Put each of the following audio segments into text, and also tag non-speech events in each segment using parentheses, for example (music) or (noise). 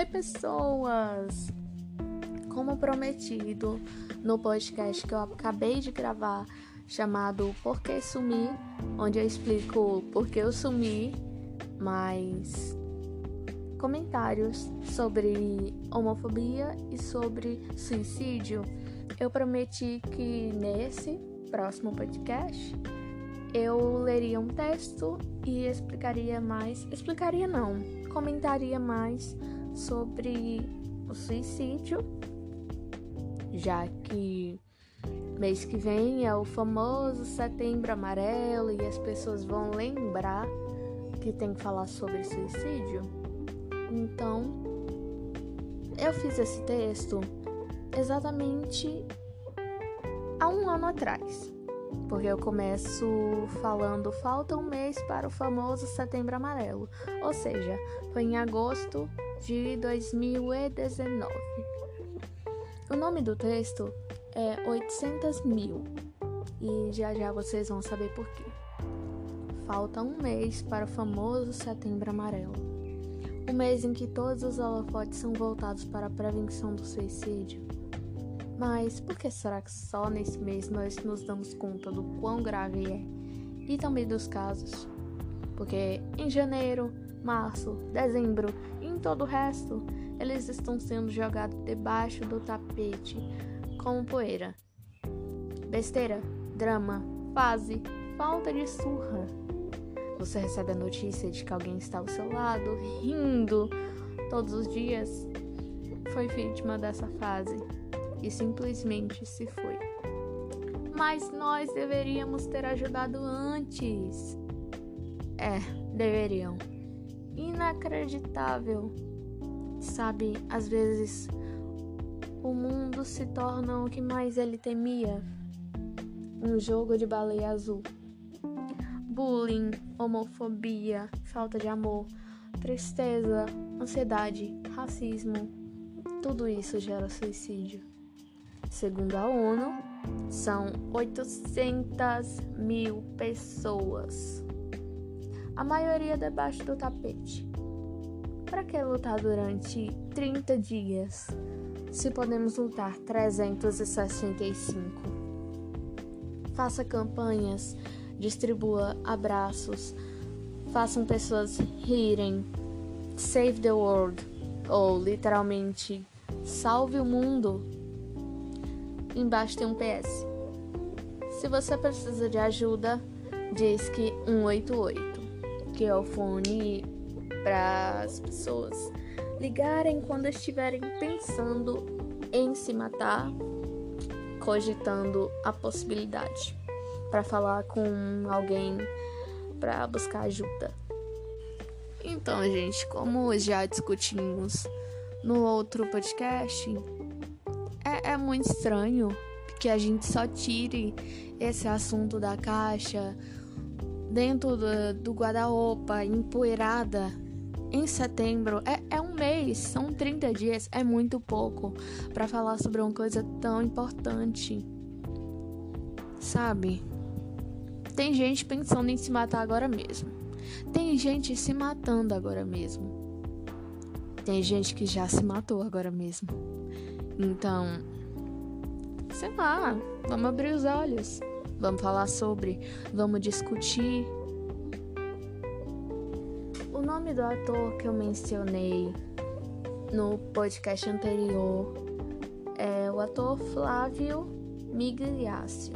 Oi, pessoas! Como prometido no podcast que eu acabei de gravar, chamado Por que Sumir, onde eu explico por que eu sumi, mais comentários sobre homofobia e sobre suicídio, eu prometi que nesse próximo podcast eu leria um texto e explicaria mais, explicaria não, comentaria mais sobre o suicídio, já que mês que vem é o famoso Setembro Amarelo e as pessoas vão lembrar que tem que falar sobre suicídio. Então, eu fiz esse texto exatamente há um ano atrás, porque eu começo falando falta um mês para o famoso Setembro Amarelo, ou seja, foi em agosto de 2019. O nome do texto é 800 mil e já já vocês vão saber por quê. Falta um mês para o famoso Setembro Amarelo, o mês em que todos os holofotes são voltados para a prevenção do suicídio. Mas por que será que só nesse mês nós nos damos conta do quão grave é e também dos casos? Porque em janeiro, março, dezembro em todo o resto, eles estão sendo jogados debaixo do tapete como poeira. Besteira, drama, fase, falta de surra. Você recebe a notícia de que alguém está ao seu lado, rindo todos os dias. Foi vítima dessa fase e simplesmente se foi. Mas nós deveríamos ter ajudado antes. É, deveriam. Inacreditável. Sabe, às vezes o mundo se torna o que mais ele temia um jogo de baleia azul. Bullying, homofobia, falta de amor, tristeza, ansiedade, racismo, tudo isso gera suicídio. Segundo a ONU, são 800 mil pessoas, a maioria debaixo do tapete. Para que lutar durante 30 dias se podemos lutar 365? Faça campanhas, distribua abraços, façam pessoas rirem. Save the world, ou literalmente, salve o mundo. Embaixo tem um PS. Se você precisa de ajuda, diz que 188, que é o fone para as pessoas ligarem quando estiverem pensando em se matar, cogitando a possibilidade, para falar com alguém para buscar ajuda. Então, gente, como já discutimos no outro podcast, é, é muito estranho que a gente só tire esse assunto da caixa dentro do, do guarda-roupa, empoeirada em setembro. É, é um mês, são 30 dias, é muito pouco para falar sobre uma coisa tão importante. Sabe? Tem gente pensando em se matar agora mesmo. Tem gente se matando agora mesmo. Tem gente que já se matou agora mesmo. Então, sei lá, vamos abrir os olhos. Vamos falar sobre, vamos discutir. O nome do ator que eu mencionei no podcast anterior é o ator Flávio Migliaccio.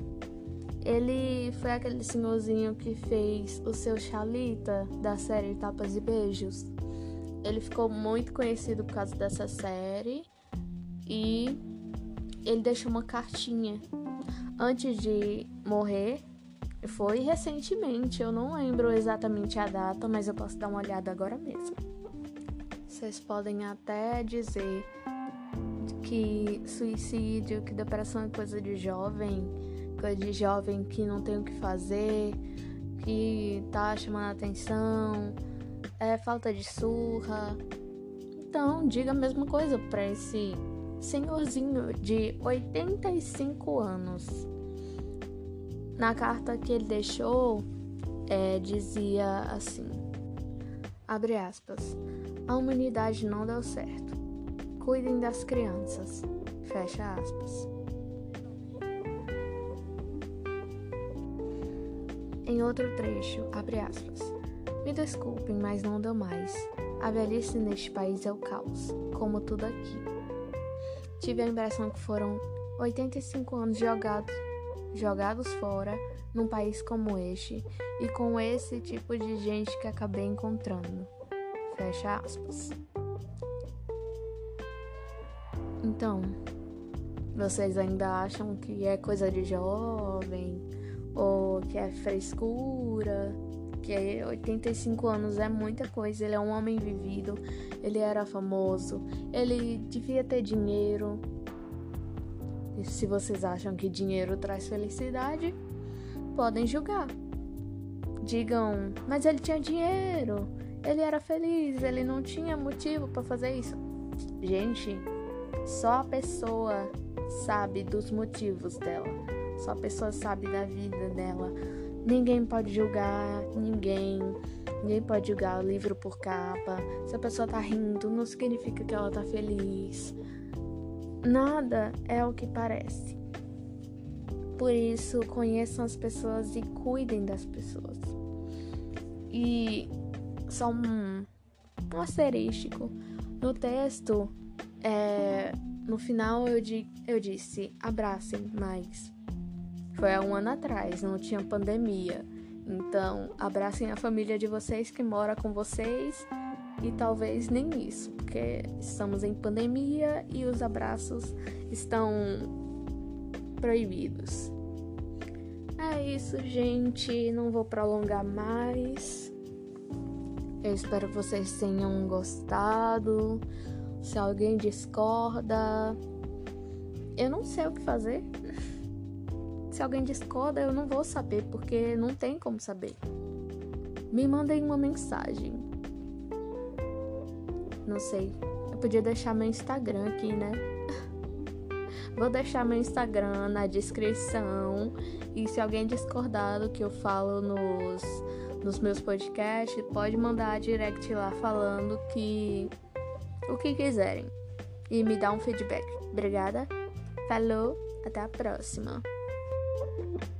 Ele foi aquele senhorzinho que fez o seu Chalita da série Tapas e Beijos. Ele ficou muito conhecido por causa dessa série e ele deixou uma cartinha antes de morrer. Foi recentemente, eu não lembro exatamente a data, mas eu posso dar uma olhada agora mesmo. Vocês podem até dizer que suicídio, que depressão é coisa de jovem, coisa de jovem que não tem o que fazer, que tá chamando atenção, é falta de surra. Então, diga a mesma coisa para esse senhorzinho de 85 anos. Na carta que ele deixou, é, dizia assim: Abre aspas. A humanidade não deu certo. Cuidem das crianças. Fecha aspas. Em outro trecho, abre aspas. Me desculpem, mas não deu mais. A velhice neste país é o caos, como tudo aqui. Tive a impressão que foram 85 anos jogados, jogados fora num país como este e com esse tipo de gente que acabei encontrando. Fecha aspas. Então, vocês ainda acham que é coisa de jovem ou que é frescura? Que 85 anos é muita coisa. Ele é um homem vivido, ele era famoso, ele devia ter dinheiro. E se vocês acham que dinheiro traz felicidade, podem julgar. Digam, mas ele tinha dinheiro, ele era feliz, ele não tinha motivo para fazer isso. Gente, só a pessoa sabe dos motivos dela. Só a pessoa sabe da vida dela. Ninguém pode julgar ninguém. Ninguém pode julgar o livro por capa. Se a pessoa tá rindo, não significa que ela tá feliz. Nada é o que parece. Por isso, conheçam as pessoas e cuidem das pessoas. E só um, um asterístico. No texto, é, no final eu, di, eu disse abracem mais. Foi há um ano atrás, não tinha pandemia. Então, abracem a família de vocês que mora com vocês e talvez nem isso, porque estamos em pandemia e os abraços estão proibidos. É isso, gente. Não vou prolongar mais. Eu espero que vocês tenham gostado. Se alguém discorda, eu não sei o que fazer. Se alguém discorda, eu não vou saber, porque não tem como saber. Me mandem uma mensagem. Não sei. Eu podia deixar meu Instagram aqui, né? (laughs) Vou deixar meu Instagram na descrição. E se alguém discordar do que eu falo nos, nos meus podcasts, pode mandar direct lá falando que o que quiserem e me dar um feedback. Obrigada. Falou, até a próxima. Thank you.